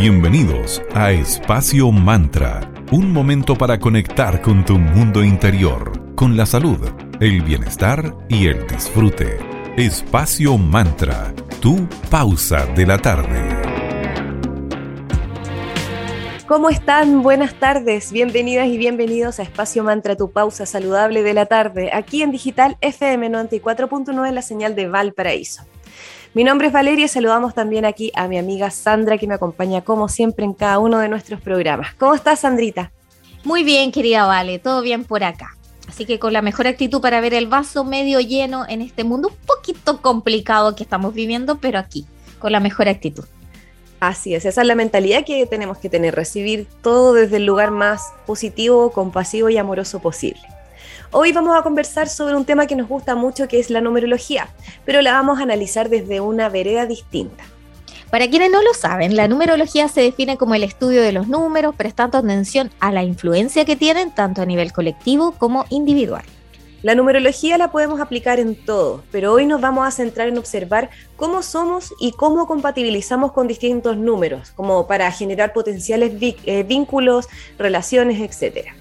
Bienvenidos a Espacio Mantra, un momento para conectar con tu mundo interior, con la salud, el bienestar y el disfrute. Espacio Mantra, tu pausa de la tarde. ¿Cómo están? Buenas tardes, bienvenidas y bienvenidos a Espacio Mantra, tu pausa saludable de la tarde, aquí en Digital FM 94.9, la señal de Valparaíso. Mi nombre es Valeria y saludamos también aquí a mi amiga Sandra que me acompaña como siempre en cada uno de nuestros programas. ¿Cómo estás, Sandrita? Muy bien, querida Vale, todo bien por acá. Así que con la mejor actitud para ver el vaso medio lleno en este mundo un poquito complicado que estamos viviendo, pero aquí, con la mejor actitud. Así es, esa es la mentalidad que tenemos que tener, recibir todo desde el lugar más positivo, compasivo y amoroso posible. Hoy vamos a conversar sobre un tema que nos gusta mucho, que es la numerología, pero la vamos a analizar desde una vereda distinta. Para quienes no lo saben, la numerología se define como el estudio de los números, prestando atención a la influencia que tienen tanto a nivel colectivo como individual. La numerología la podemos aplicar en todo, pero hoy nos vamos a centrar en observar cómo somos y cómo compatibilizamos con distintos números, como para generar potenciales eh, vínculos, relaciones, etcétera.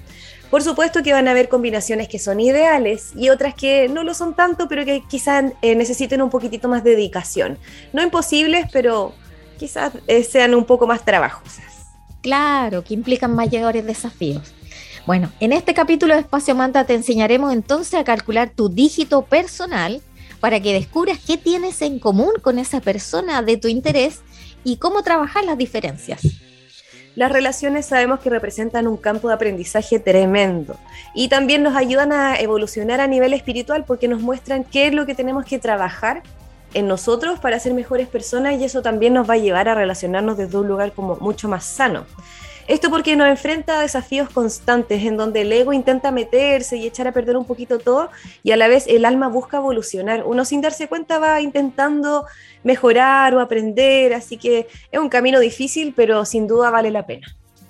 Por supuesto que van a haber combinaciones que son ideales y otras que no lo son tanto, pero que quizás eh, necesiten un poquitito más de dedicación. No imposibles, pero quizás eh, sean un poco más trabajosas. Claro, que implican mayores desafíos. Bueno, en este capítulo de Espacio Manta te enseñaremos entonces a calcular tu dígito personal para que descubras qué tienes en común con esa persona de tu interés y cómo trabajar las diferencias. Las relaciones sabemos que representan un campo de aprendizaje tremendo y también nos ayudan a evolucionar a nivel espiritual porque nos muestran qué es lo que tenemos que trabajar en nosotros para ser mejores personas y eso también nos va a llevar a relacionarnos desde un lugar como mucho más sano. Esto porque nos enfrenta a desafíos constantes en donde el ego intenta meterse y echar a perder un poquito todo y a la vez el alma busca evolucionar. Uno sin darse cuenta va intentando mejorar o aprender, así que es un camino difícil, pero sin duda vale la pena.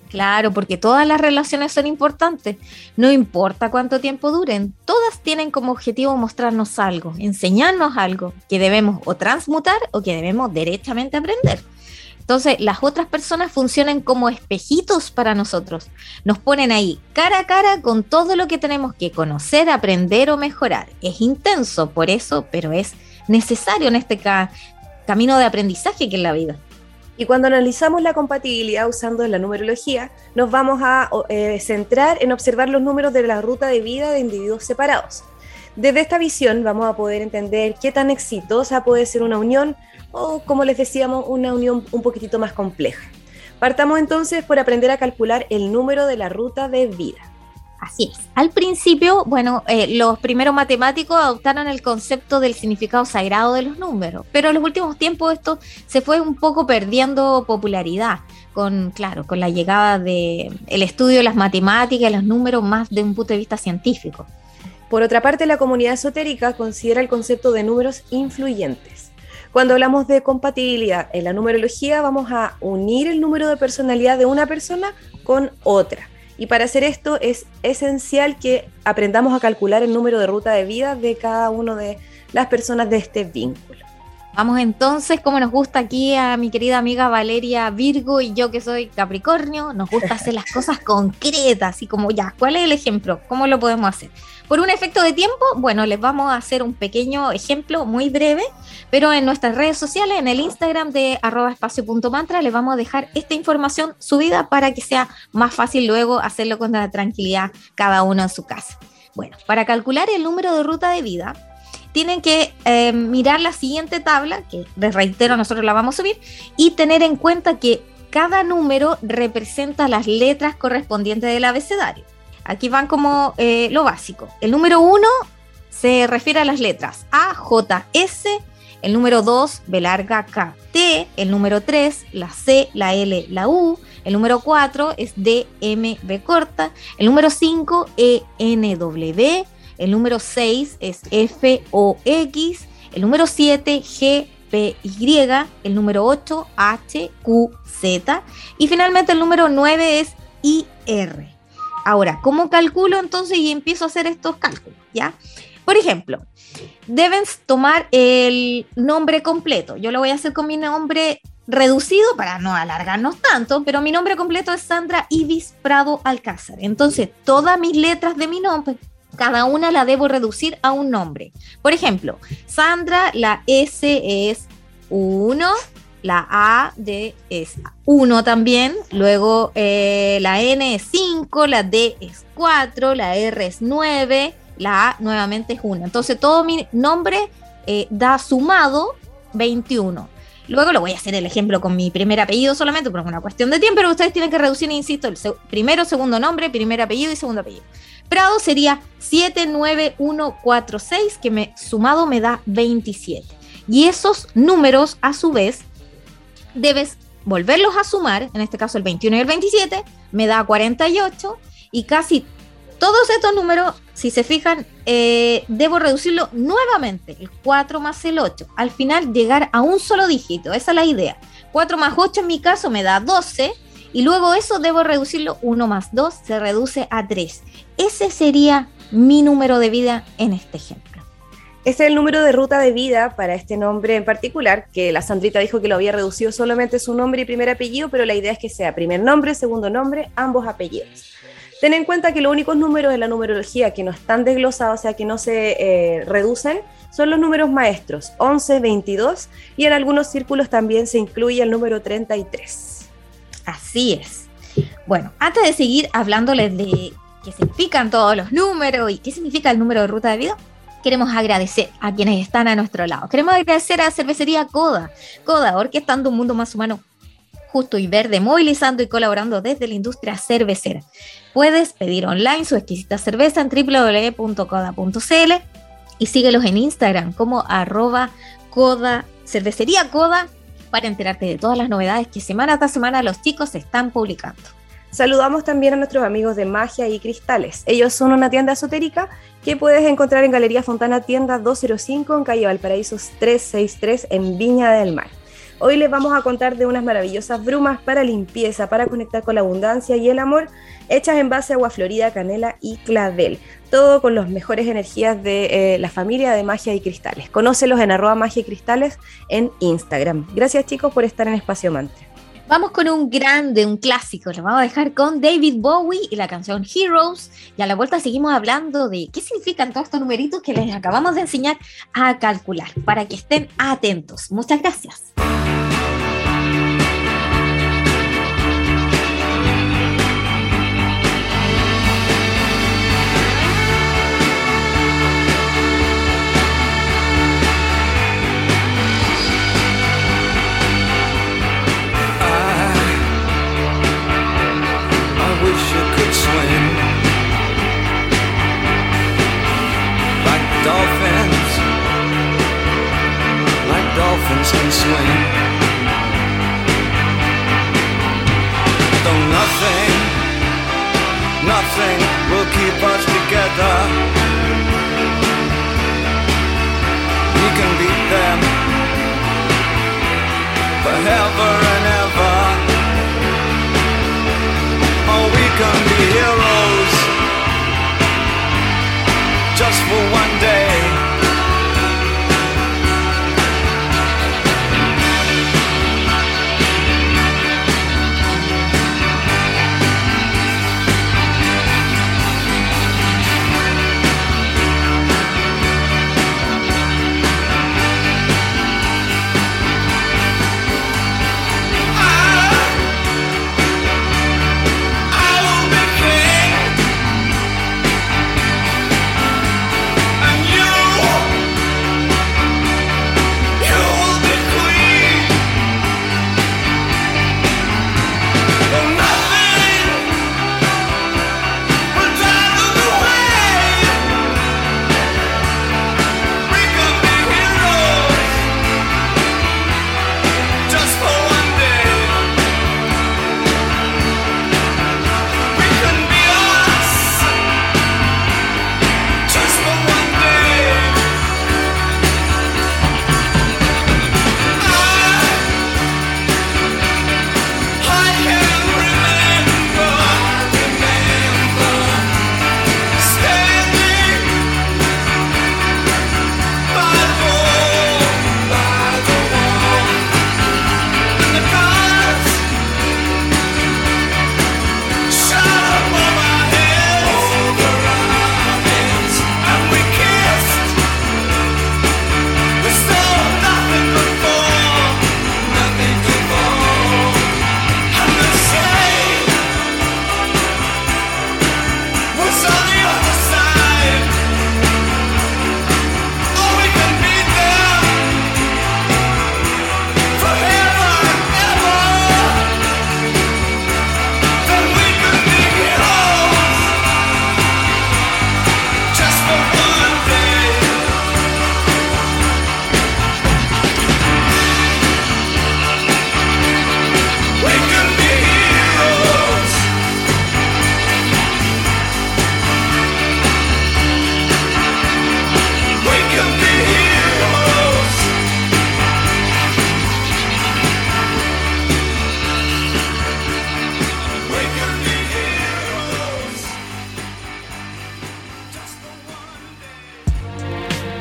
Claro, porque todas las relaciones son importantes. No importa cuánto tiempo duren, todas tienen como objetivo mostrarnos algo, enseñarnos algo que debemos o transmutar o que debemos derechamente aprender. Entonces, las otras personas funcionan como espejitos para nosotros. Nos ponen ahí cara a cara con todo lo que tenemos que conocer, aprender o mejorar. Es intenso por eso, pero es necesario en este camino de aprendizaje que es la vida. Y cuando analizamos la compatibilidad usando la numerología, nos vamos a eh, centrar en observar los números de la ruta de vida de individuos separados. Desde esta visión vamos a poder entender qué tan exitosa puede ser una unión o, como les decíamos, una unión un poquitito más compleja. Partamos entonces por aprender a calcular el número de la ruta de vida. Así es. Al principio, bueno, eh, los primeros matemáticos adoptaron el concepto del significado sagrado de los números, pero en los últimos tiempos esto se fue un poco perdiendo popularidad con, claro, con la llegada del el estudio de las matemáticas y los números más de un punto de vista científico. Por otra parte, la comunidad esotérica considera el concepto de números influyentes. Cuando hablamos de compatibilidad en la numerología, vamos a unir el número de personalidad de una persona con otra. Y para hacer esto es esencial que aprendamos a calcular el número de ruta de vida de cada una de las personas de este vínculo. Vamos entonces, como nos gusta aquí a mi querida amiga Valeria Virgo y yo que soy Capricornio, nos gusta hacer las cosas concretas, y como ya, ¿cuál es el ejemplo? ¿Cómo lo podemos hacer? Por un efecto de tiempo, bueno, les vamos a hacer un pequeño ejemplo muy breve, pero en nuestras redes sociales, en el Instagram de arroba espacio.mantra, les vamos a dejar esta información subida para que sea más fácil luego hacerlo con la tranquilidad cada uno en su casa. Bueno, para calcular el número de ruta de vida, tienen que eh, mirar la siguiente tabla, que les reitero, nosotros la vamos a subir, y tener en cuenta que cada número representa las letras correspondientes del abecedario. Aquí van como eh, lo básico. El número 1 se refiere a las letras. A, J, S, el número 2, B larga, K, T, el número 3, la C, la L, la U, el número 4 es D, M, B corta, el número 5, E, N, W, el número 6 es F O X, el número 7 G P Y, el número 8 H Q Z. Y finalmente el número 9 es I R. Ahora, ¿cómo calculo entonces y empiezo a hacer estos cálculos? ¿Ya? Por ejemplo, deben tomar el nombre completo. Yo lo voy a hacer con mi nombre reducido para no alargarnos tanto, pero mi nombre completo es Sandra Ibis Prado Alcázar. Entonces, todas mis letras de mi nombre, cada una la debo reducir a un nombre. Por ejemplo, Sandra, la S es 1, la A de es 1 también, luego eh, la N es 5, la D es 4, la R es 9, la A nuevamente es 1. Entonces todo mi nombre eh, da sumado 21. Luego lo voy a hacer el ejemplo con mi primer apellido solamente, por una cuestión de tiempo, pero ustedes tienen que reducir, insisto, el primero, segundo nombre, primer apellido y segundo apellido. Prado sería 79146, que me, sumado me da 27. Y esos números, a su vez, debes volverlos a sumar, en este caso el 21 y el 27, me da 48 y casi todos estos números, si se fijan, eh, debo reducirlo nuevamente, el 4 más el 8. Al final llegar a un solo dígito, esa es la idea. 4 más 8 en mi caso me da 12 y luego eso debo reducirlo, 1 más 2 se reduce a 3. Ese sería mi número de vida en este ejemplo. Este es el número de ruta de vida para este nombre en particular, que la Sandrita dijo que lo había reducido solamente su nombre y primer apellido, pero la idea es que sea primer nombre, segundo nombre, ambos apellidos. Ten en cuenta que los únicos números de la numerología que no están desglosados, o sea, que no se eh, reducen, son los números maestros, 11, 22, y en algunos círculos también se incluye el número 33. Así es. Bueno, antes de seguir hablándoles de qué significan todos los números y qué significa el número de ruta de vida, queremos agradecer a quienes están a nuestro lado. Queremos agradecer a Cervecería Coda, Coda, orquestando un mundo más humano justo y verde, movilizando y colaborando desde la industria cervecera. Puedes pedir online su exquisita cerveza en www.coda.cl y síguelos en Instagram como arroba coda, cervecería coda, para enterarte de todas las novedades que semana tras semana los chicos están publicando. Saludamos también a nuestros amigos de Magia y Cristales. Ellos son una tienda esotérica que puedes encontrar en Galería Fontana Tienda 205 en calle Valparaíso 363 en Viña del Mar. Hoy les vamos a contar de unas maravillosas brumas para limpieza, para conectar con la abundancia y el amor, hechas en base a agua florida, canela y clavel. Todo con las mejores energías de eh, la familia de Magia y Cristales. Conócelos en arroba magia y cristales en Instagram. Gracias chicos por estar en Espacio Mantra. Vamos con un grande, un clásico. Lo vamos a dejar con David Bowie y la canción Heroes. Y a la vuelta seguimos hablando de qué significan todos estos numeritos que les acabamos de enseñar a calcular para que estén atentos. Muchas gracias.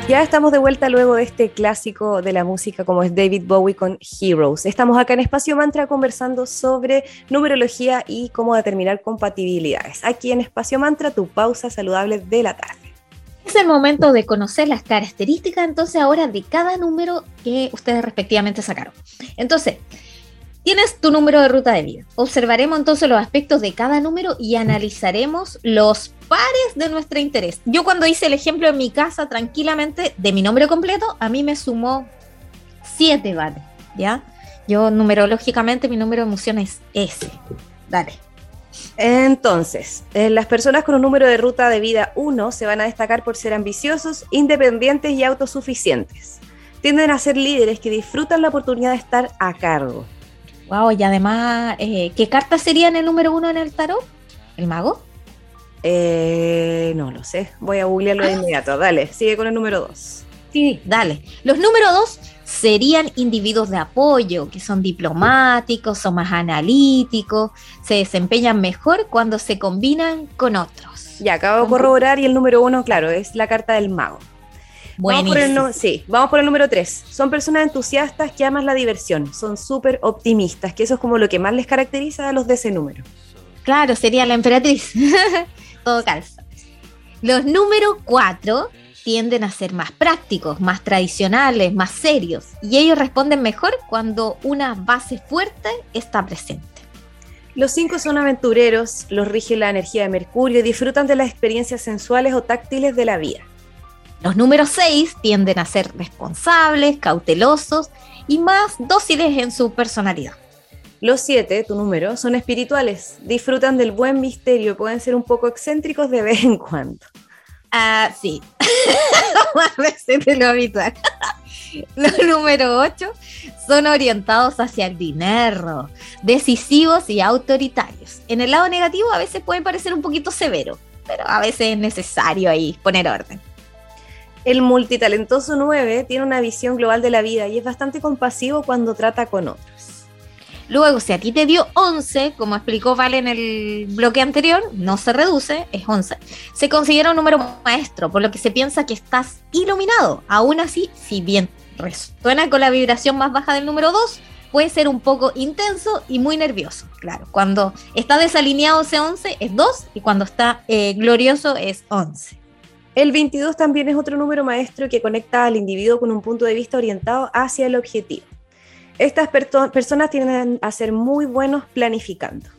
Ya estamos de vuelta luego de este clásico de la música como es David Bowie con Heroes. Estamos acá en Espacio Mantra conversando sobre numerología y cómo determinar compatibilidades. Aquí en Espacio Mantra, tu pausa saludable de la tarde. Es el momento de conocer las características entonces ahora de cada número que ustedes respectivamente sacaron. Entonces, Tienes tu número de ruta de vida. Observaremos entonces los aspectos de cada número y analizaremos los pares de nuestro interés. Yo cuando hice el ejemplo en mi casa tranquilamente de mi nombre completo, a mí me sumó siete vale, ¿ya? Yo numerológicamente mi número de emoción es ese. Dale. Entonces, eh, las personas con un número de ruta de vida 1 se van a destacar por ser ambiciosos, independientes y autosuficientes. Tienden a ser líderes que disfrutan la oportunidad de estar a cargo Wow, y además, eh, ¿qué carta sería en el número uno en el tarot? ¿El mago? Eh, no lo sé. Voy a googlearlo de ah. inmediato. Dale, sigue con el número dos. Sí, dale. Los números dos serían individuos de apoyo, que son diplomáticos, son más analíticos, se desempeñan mejor cuando se combinan con otros. Ya, acabo de corroborar y el número uno, claro, es la carta del mago. Vamos por el, sí, vamos por el número 3. Son personas entusiastas que aman la diversión, son súper optimistas, que eso es como lo que más les caracteriza a los de ese número. Claro, sería la emperatriz. Todo calza. Los números 4 tienden a ser más prácticos, más tradicionales, más serios, y ellos responden mejor cuando una base fuerte está presente. Los 5 son aventureros, los rige la energía de Mercurio y disfrutan de las experiencias sensuales o táctiles de la vida. Los números 6 tienden a ser responsables, cautelosos y más dóciles en su personalidad. Los 7, tu número, son espirituales, disfrutan del buen misterio, pueden ser un poco excéntricos de vez en cuando. Ah, sí, más veces de lo habitual. Los números 8 son orientados hacia el dinero, decisivos y autoritarios. En el lado negativo a veces pueden parecer un poquito severo, pero a veces es necesario ahí poner orden. El multitalentoso 9 tiene una visión global de la vida y es bastante compasivo cuando trata con otros. Luego, si a ti te dio 11, como explicó Vale en el bloque anterior, no se reduce, es 11. Se considera un número maestro, por lo que se piensa que estás iluminado. Aún así, si bien resuena con la vibración más baja del número 2, puede ser un poco intenso y muy nervioso. Claro, cuando está desalineado ese 11 es 2 y cuando está eh, glorioso es 11. El 22 también es otro número maestro que conecta al individuo con un punto de vista orientado hacia el objetivo. Estas personas tienden a ser muy buenos planificando.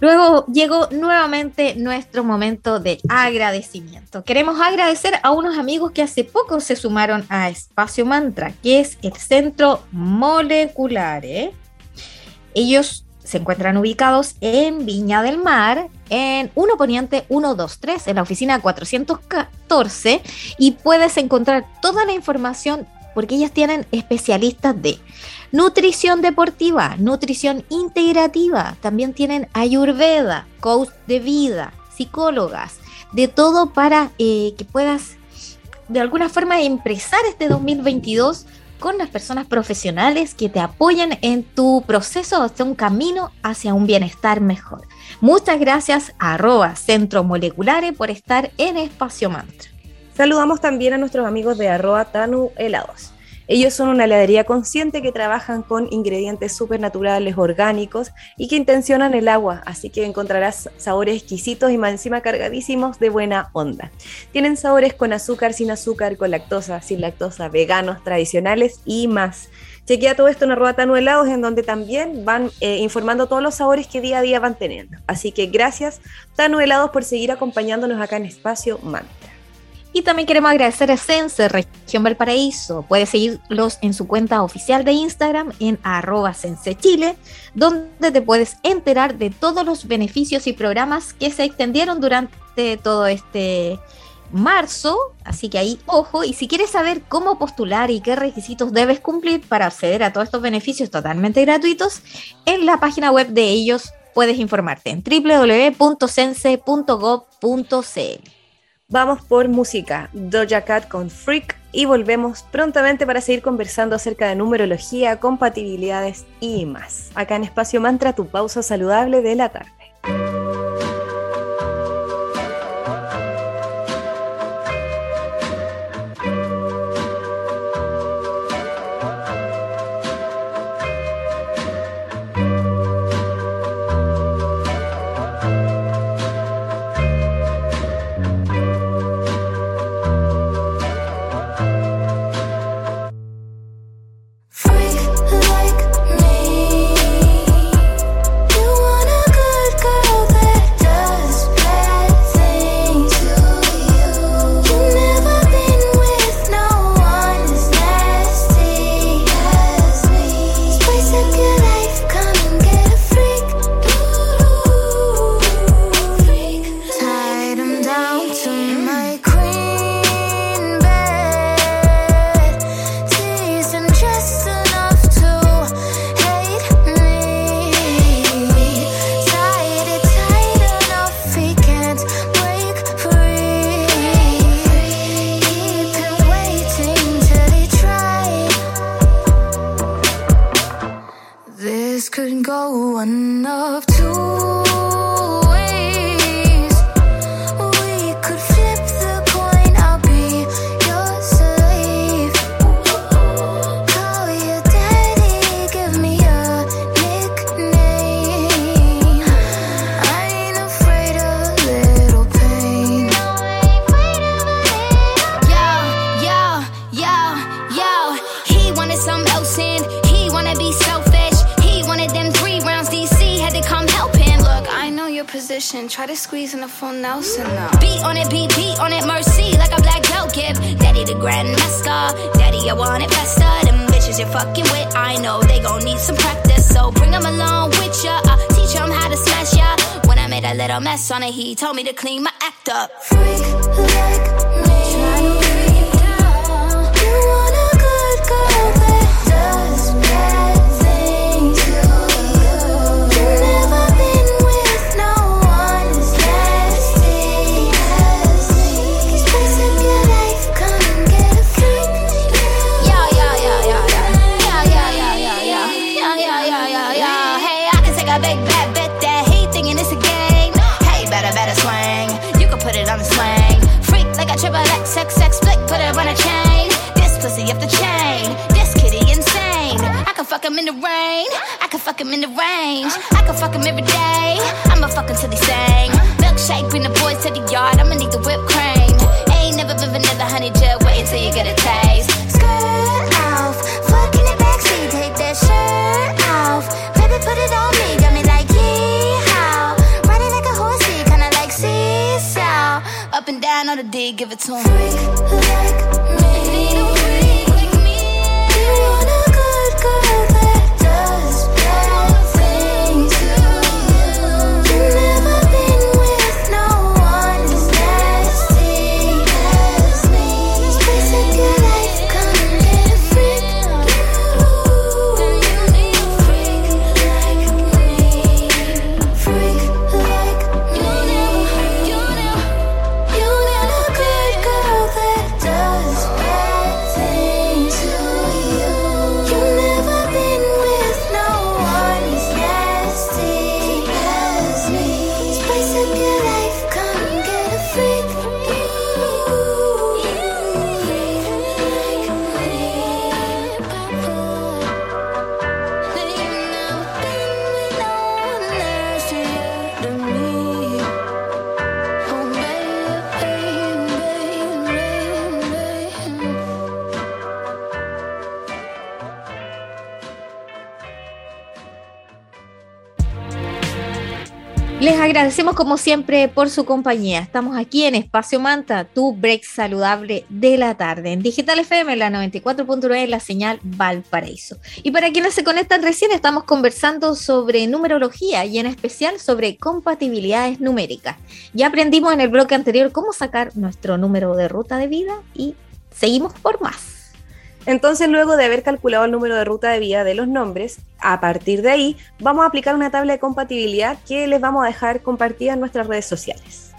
Luego llegó nuevamente nuestro momento de agradecimiento. Queremos agradecer a unos amigos que hace poco se sumaron a Espacio Mantra, que es el Centro Molecular. ¿eh? Ellos se encuentran ubicados en Viña del Mar, en 1 Poniente 123, en la oficina 414, y puedes encontrar toda la información porque ellas tienen especialistas de nutrición deportiva, nutrición integrativa, también tienen ayurveda, coach de vida, psicólogas, de todo para eh, que puedas de alguna forma empezar este 2022 con las personas profesionales que te apoyen en tu proceso hacia un camino hacia un bienestar mejor. Muchas gracias a arroba Centro Moleculare por estar en Espacio Mantra. Saludamos también a nuestros amigos de arroba Tanu Helados. Ellos son una heladería consciente que trabajan con ingredientes supernaturales, orgánicos y que intencionan el agua, así que encontrarás sabores exquisitos y más encima cargadísimos de buena onda. Tienen sabores con azúcar, sin azúcar, con lactosa, sin lactosa, veganos, tradicionales y más. Chequea todo esto en arroba Tanu Helados, en donde también van eh, informando todos los sabores que día a día van teniendo. Así que gracias, Tanu Helados, por seguir acompañándonos acá en Espacio Mantra. Y también queremos agradecer a Sense Región Valparaíso. Puedes seguirlos en su cuenta oficial de Instagram en arroba Chile, donde te puedes enterar de todos los beneficios y programas que se extendieron durante todo este marzo. Así que ahí, ojo, y si quieres saber cómo postular y qué requisitos debes cumplir para acceder a todos estos beneficios totalmente gratuitos, en la página web de ellos puedes informarte en www.sense.gov.cl. Vamos por música, Doja Cat con Freak y volvemos prontamente para seguir conversando acerca de numerología, compatibilidades y más. Acá en Espacio Mantra, tu pausa saludable de la tarde. Try to squeeze in a full Nelson now. Beat on it, beat, beat on it, mercy, like a black belt give. Daddy the grandmaster. Daddy, I want it faster. Them bitches you're fucking with, I know they gon' need some practice. So bring them along with ya. I teach them how to smash ya. When I made a little mess on it, he told me to clean my act up. Freak like in the rain. I can fuck him in the range. I can fuck him every day. I'ma fuck him till he sing. Milkshake, bring the boys to the yard. I'ma need the whipped cream. Ain't never been vanilla, honey, just wait until you get a taste. Skirt off, fuck in the backseat, take that shirt off. Baby, put it on me, got me like yeehaw. Riding like a horsey, kinda like seesaw. Up and down on the D, give it to him. Freak like agradecemos como siempre por su compañía. Estamos aquí en Espacio Manta, tu break saludable de la tarde, en Digital FM, la 94.9, la señal Valparaíso. Y para quienes se conectan recién, estamos conversando sobre numerología y en especial sobre compatibilidades numéricas. Ya aprendimos en el bloque anterior cómo sacar nuestro número de ruta de vida y seguimos por más. Entonces, luego de haber calculado el número de ruta de vida de los nombres, a partir de ahí vamos a aplicar una tabla de compatibilidad que les vamos a dejar compartida en nuestras redes sociales.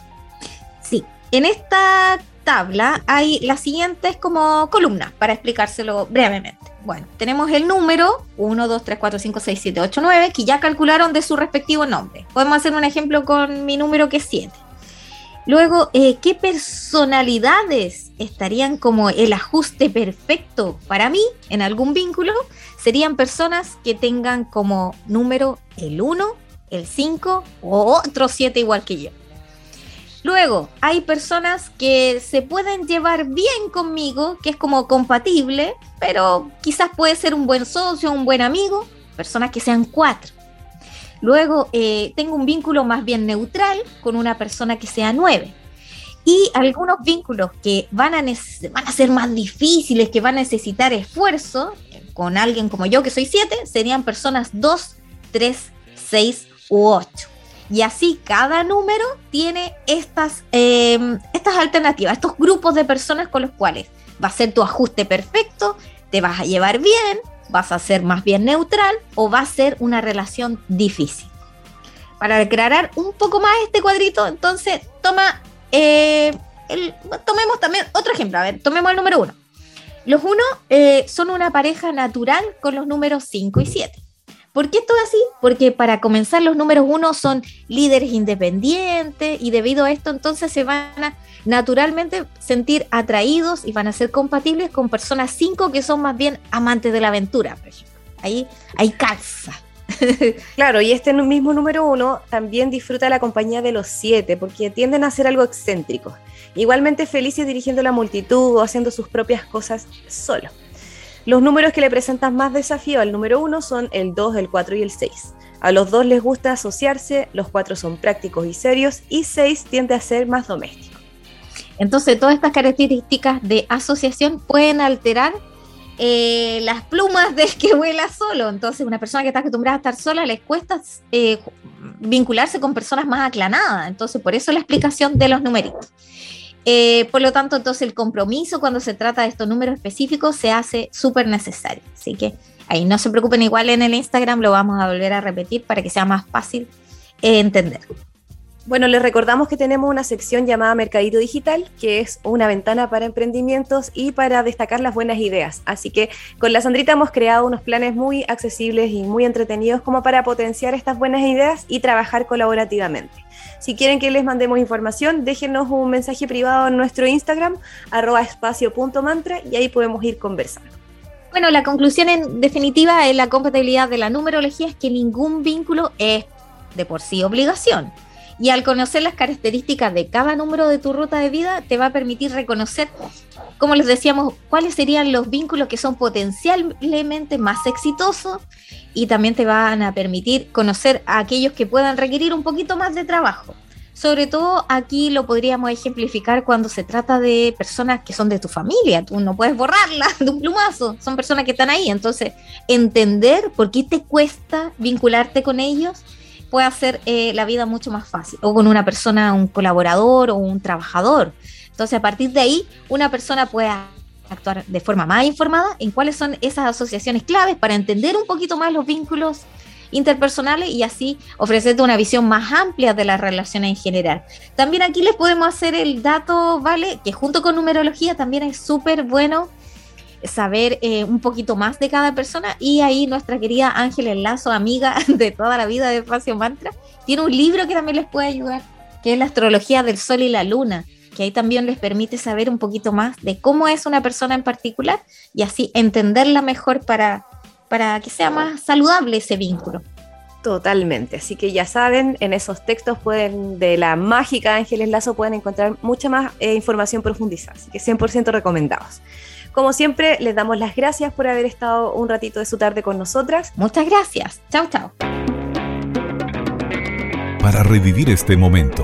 Sí, en esta tabla hay las siguientes como columnas para explicárselo brevemente. Bueno, tenemos el número 1, 2, 3, 4, 5, 6, 7, 8, 9 que ya calcularon de su respectivo nombre. Podemos hacer un ejemplo con mi número que es 7. Luego, eh, ¿qué personalidades estarían como el ajuste perfecto para mí en algún vínculo? Serían personas que tengan como número el 1, el 5 o otro 7 igual que yo. Luego, hay personas que se pueden llevar bien conmigo, que es como compatible, pero quizás puede ser un buen socio, un buen amigo, personas que sean cuatro. Luego eh, tengo un vínculo más bien neutral con una persona que sea nueve. Y algunos vínculos que van a, van a ser más difíciles, que van a necesitar esfuerzo, con alguien como yo que soy siete, serían personas dos, tres, seis u ocho. Y así cada número tiene estas, em, estas alternativas, estos grupos de personas con los cuales va a ser tu ajuste perfecto, te vas a llevar bien, vas a ser más bien neutral o va a ser una relación difícil. Para aclarar un poco más este cuadrito, entonces toma, eh, tomemos también otro ejemplo, a ver, tomemos el número uno. Los uno eh, son una pareja natural con los números 5 y 7. ¿Por qué esto es así? Porque para comenzar los números uno son líderes independientes y debido a esto entonces se van a naturalmente sentir atraídos y van a ser compatibles con personas cinco que son más bien amantes de la aventura, por ejemplo. Ahí, ahí calza. claro, y este mismo número uno también disfruta la compañía de los siete porque tienden a ser algo excéntricos. Igualmente felices dirigiendo la multitud o haciendo sus propias cosas solo. Los números que le presentan más desafío al número uno son el 2, el 4 y el 6. A los dos les gusta asociarse, los cuatro son prácticos y serios y 6 tiende a ser más doméstico. Entonces, todas estas características de asociación pueden alterar eh, las plumas del que vuela solo. Entonces, una persona que está acostumbrada a estar sola les cuesta eh, vincularse con personas más aclanadas. Entonces, por eso la explicación de los numeritos. Eh, por lo tanto, entonces el compromiso cuando se trata de estos números específicos se hace súper necesario. Así que ahí no se preocupen, igual en el Instagram lo vamos a volver a repetir para que sea más fácil entender. Bueno, les recordamos que tenemos una sección llamada Mercadito Digital, que es una ventana para emprendimientos y para destacar las buenas ideas. Así que con la Sandrita hemos creado unos planes muy accesibles y muy entretenidos como para potenciar estas buenas ideas y trabajar colaborativamente. Si quieren que les mandemos información, déjenos un mensaje privado en nuestro Instagram, arroba espacio.mantra, y ahí podemos ir conversando. Bueno, la conclusión en definitiva en la compatibilidad de la numerología es que ningún vínculo es de por sí obligación y al conocer las características de cada número de tu ruta de vida, te va a permitir reconocer, como les decíamos, cuáles serían los vínculos que son potencialmente más exitosos y también te van a permitir conocer a aquellos que puedan requerir un poquito más de trabajo. Sobre todo aquí lo podríamos ejemplificar cuando se trata de personas que son de tu familia. Tú no puedes borrarlas de un plumazo. Son personas que están ahí. Entonces, entender por qué te cuesta vincularte con ellos puede hacer eh, la vida mucho más fácil, o con una persona, un colaborador o un trabajador. Entonces, a partir de ahí, una persona puede actuar de forma más informada en cuáles son esas asociaciones claves para entender un poquito más los vínculos interpersonales y así ofrecerte una visión más amplia de las relaciones en general. También aquí les podemos hacer el dato, ¿vale? Que junto con numerología también es súper bueno saber eh, un poquito más de cada persona y ahí nuestra querida Ángeles Lazo, amiga de toda la vida de Espacio Mantra, tiene un libro que también les puede ayudar, que es la astrología del Sol y la Luna, que ahí también les permite saber un poquito más de cómo es una persona en particular y así entenderla mejor para, para que sea más saludable ese vínculo. Totalmente, así que ya saben, en esos textos pueden de la mágica Ángeles Lazo pueden encontrar mucha más eh, información profundizada, así que 100% recomendados. Como siempre, les damos las gracias por haber estado un ratito de su tarde con nosotras. Muchas gracias. Chao, chao. Para revivir este momento,